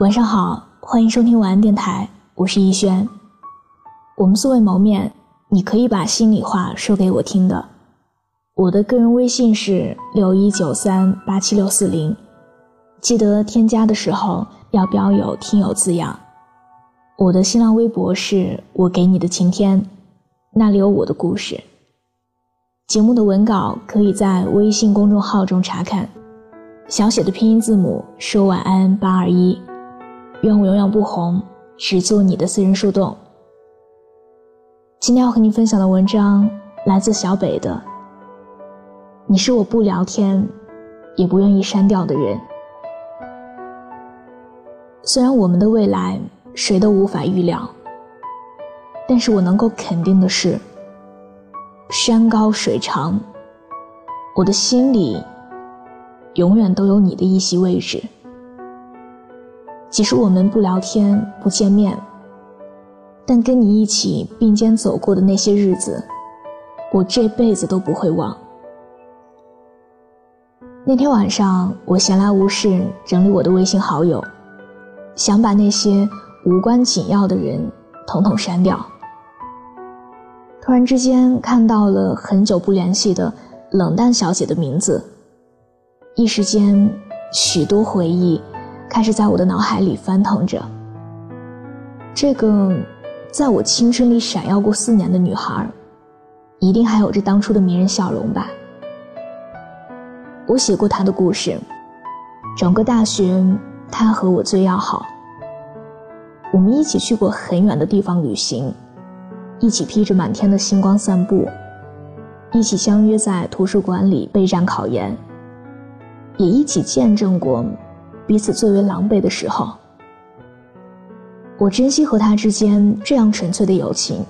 晚上好，欢迎收听晚安电台，我是逸轩。我们素未谋面，你可以把心里话说给我听的。我的个人微信是六一九三八七六四零，记得添加的时候要标有“听友”字样。我的新浪微博是我给你的晴天，那里有我的故事。节目的文稿可以在微信公众号中查看，小写的拼音字母说晚安八二一。愿我永远不红，只做你的私人树洞。今天要和你分享的文章来自小北的。你是我不聊天，也不愿意删掉的人。虽然我们的未来谁都无法预料，但是我能够肯定的是，山高水长，我的心里永远都有你的一席位置。即使我们不聊天、不见面，但跟你一起并肩走过的那些日子，我这辈子都不会忘。那天晚上，我闲来无事整理我的微信好友，想把那些无关紧要的人统统删掉。突然之间看到了很久不联系的冷淡小姐的名字，一时间许多回忆。开始在我的脑海里翻腾着。这个在我青春里闪耀过四年的女孩，一定还有着当初的迷人笑容吧？我写过她的故事，整个大学她和我最要好。我们一起去过很远的地方旅行，一起披着满天的星光散步，一起相约在图书馆里备战考研，也一起见证过。彼此最为狼狈的时候，我珍惜和他之间这样纯粹的友情，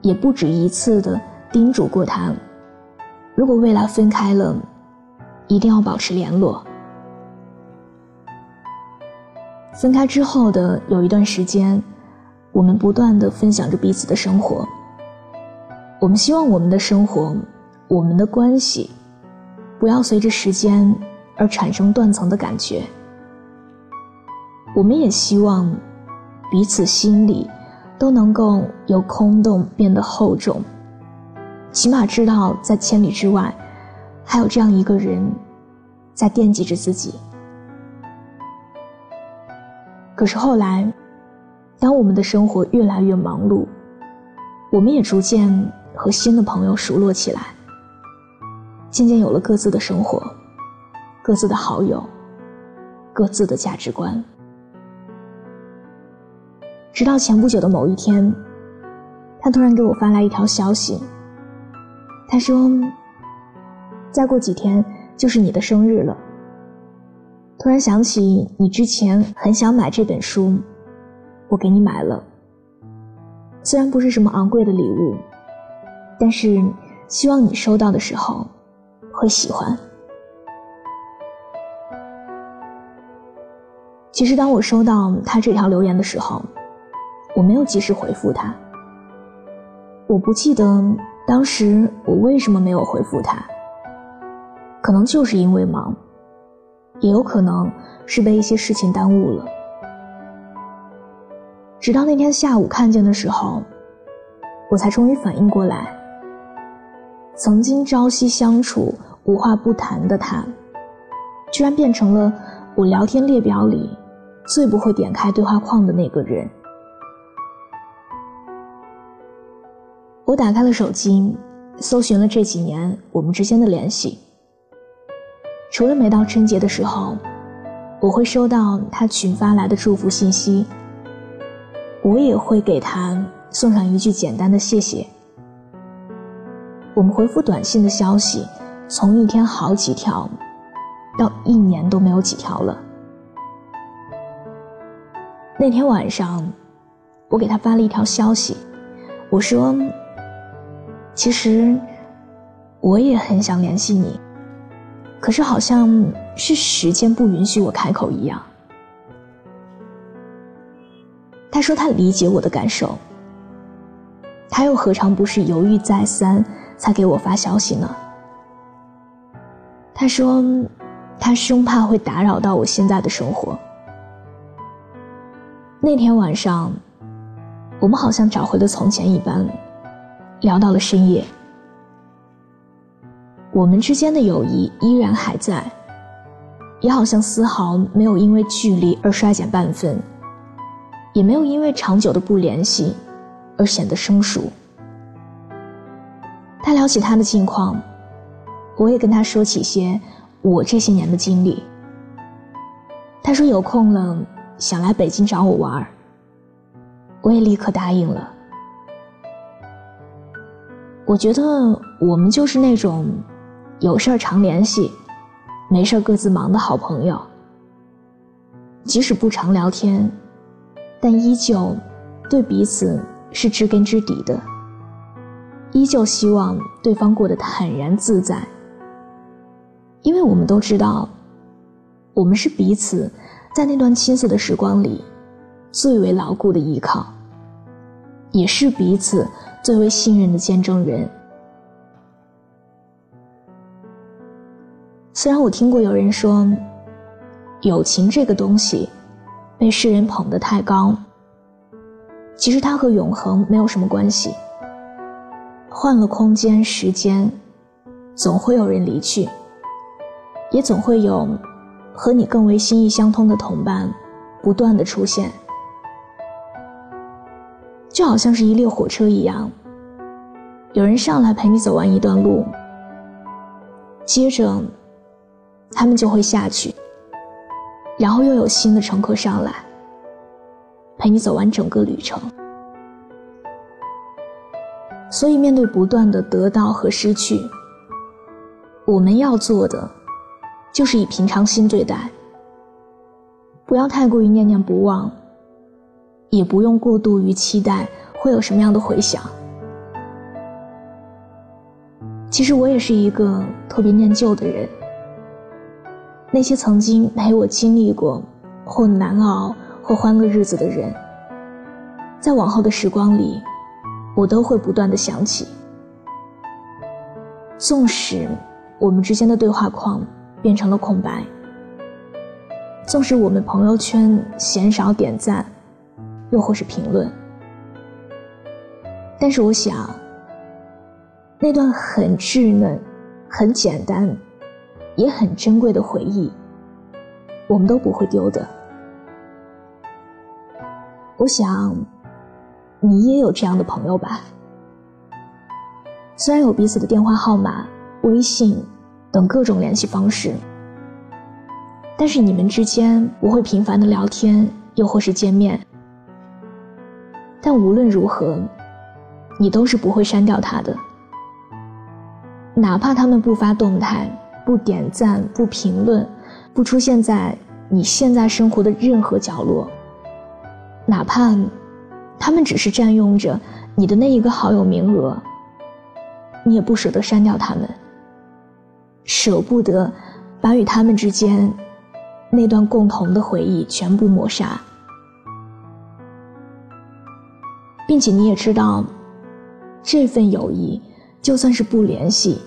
也不止一次的叮嘱过他，如果未来分开了，一定要保持联络。分开之后的有一段时间，我们不断的分享着彼此的生活。我们希望我们的生活，我们的关系，不要随着时间。而产生断层的感觉。我们也希望彼此心里都能够由空洞变得厚重，起码知道在千里之外还有这样一个人在惦记着自己。可是后来，当我们的生活越来越忙碌，我们也逐渐和新的朋友熟络起来，渐渐有了各自的生活。各自的好友，各自的价值观。直到前不久的某一天，他突然给我发来一条消息。他说：“再过几天就是你的生日了。突然想起你之前很想买这本书，我给你买了。虽然不是什么昂贵的礼物，但是希望你收到的时候会喜欢。”其实，当我收到他这条留言的时候，我没有及时回复他。我不记得当时我为什么没有回复他，可能就是因为忙，也有可能是被一些事情耽误了。直到那天下午看见的时候，我才终于反应过来，曾经朝夕相处、无话不谈的他，居然变成了我聊天列表里。最不会点开对话框的那个人。我打开了手机，搜寻了这几年我们之间的联系。除了每到春节的时候，我会收到他群发来的祝福信息，我也会给他送上一句简单的谢谢。我们回复短信的消息，从一天好几条，到一年都没有几条了。那天晚上，我给他发了一条消息，我说：“其实我也很想联系你，可是好像是时间不允许我开口一样。”他说他理解我的感受，他又何尝不是犹豫再三才给我发消息呢？他说他生怕会打扰到我现在的生活。那天晚上，我们好像找回了从前一般，聊到了深夜。我们之间的友谊依然还在，也好像丝毫没有因为距离而衰减半分，也没有因为长久的不联系而显得生疏。他聊起他的近况，我也跟他说起些我这些年的经历。他说有空了。想来北京找我玩我也立刻答应了。我觉得我们就是那种有事儿常联系，没事儿各自忙的好朋友。即使不常聊天，但依旧对彼此是知根知底的，依旧希望对方过得坦然自在。因为我们都知道，我们是彼此。在那段青涩的时光里，最为牢固的依靠，也是彼此最为信任的见证人。虽然我听过有人说，友情这个东西被世人捧得太高，其实它和永恒没有什么关系。换了空间、时间，总会有人离去，也总会有。和你更为心意相通的同伴，不断的出现，就好像是一列火车一样，有人上来陪你走完一段路，接着他们就会下去，然后又有新的乘客上来，陪你走完整个旅程。所以，面对不断的得到和失去，我们要做的。就是以平常心对待，不要太过于念念不忘，也不用过度于期待会有什么样的回响。其实我也是一个特别念旧的人，那些曾经陪我经历过或难熬或欢乐日子的人，在往后的时光里，我都会不断的想起。纵使我们之间的对话框。变成了空白。纵使我们朋友圈鲜少点赞，又或是评论，但是我想，那段很稚嫩、很简单，也很珍贵的回忆，我们都不会丢的。我想，你也有这样的朋友吧？虽然有彼此的电话号码、微信。等各种联系方式，但是你们之间不会频繁的聊天，又或是见面。但无论如何，你都是不会删掉他的，哪怕他们不发动态、不点赞、不评论、不出现在你现在生活的任何角落，哪怕他们只是占用着你的那一个好友名额，你也不舍得删掉他们。舍不得把与他们之间那段共同的回忆全部抹杀，并且你也知道，这份友谊就算是不联系，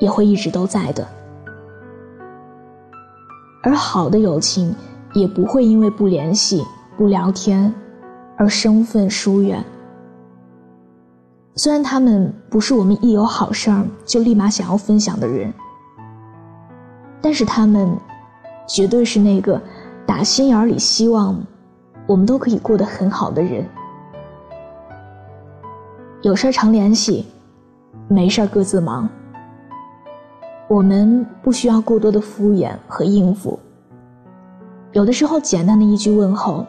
也会一直都在的。而好的友情也不会因为不联系、不聊天而生分疏远。虽然他们不是我们一有好事儿就立马想要分享的人，但是他们绝对是那个打心眼里希望我们都可以过得很好的人。有事儿常联系，没事儿各自忙。我们不需要过多的敷衍和应付，有的时候简单的一句问候，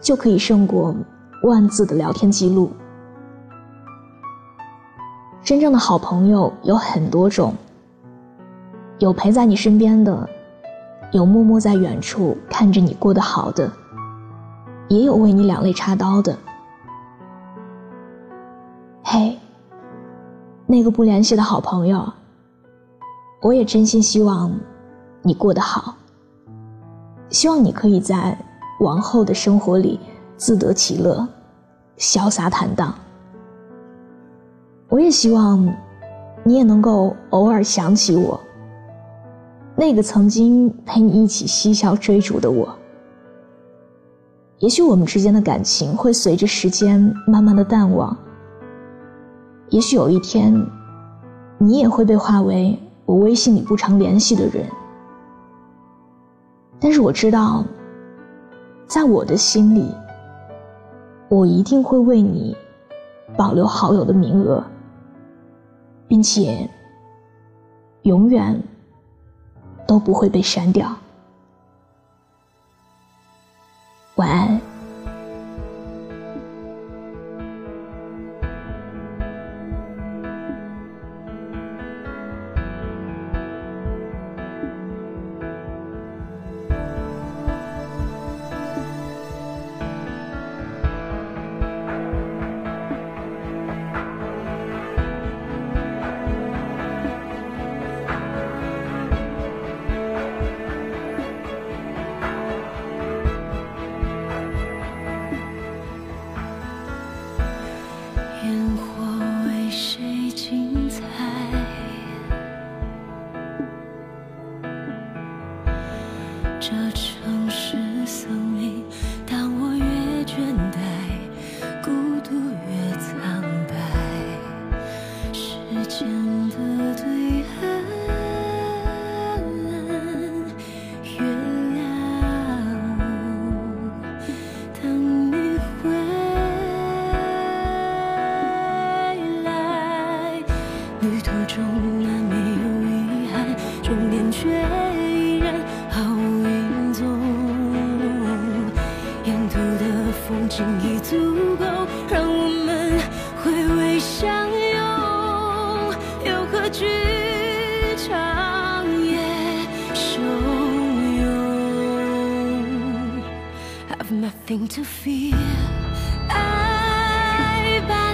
就可以胜过万字的聊天记录。真正的好朋友有很多种，有陪在你身边的，有默默在远处看着你过得好的，也有为你两肋插刀的。嘿，那个不联系的好朋友，我也真心希望你过得好，希望你可以在往后的生活里自得其乐，潇洒坦荡。我也希望，你也能够偶尔想起我，那个曾经陪你一起嬉笑追逐的我。也许我们之间的感情会随着时间慢慢的淡忘。也许有一天，你也会被划为我微信里不常联系的人。但是我知道，在我的心里，我一定会为你保留好友的名额，并且永远都不会被删掉。晚安。Nothing to fear. I 把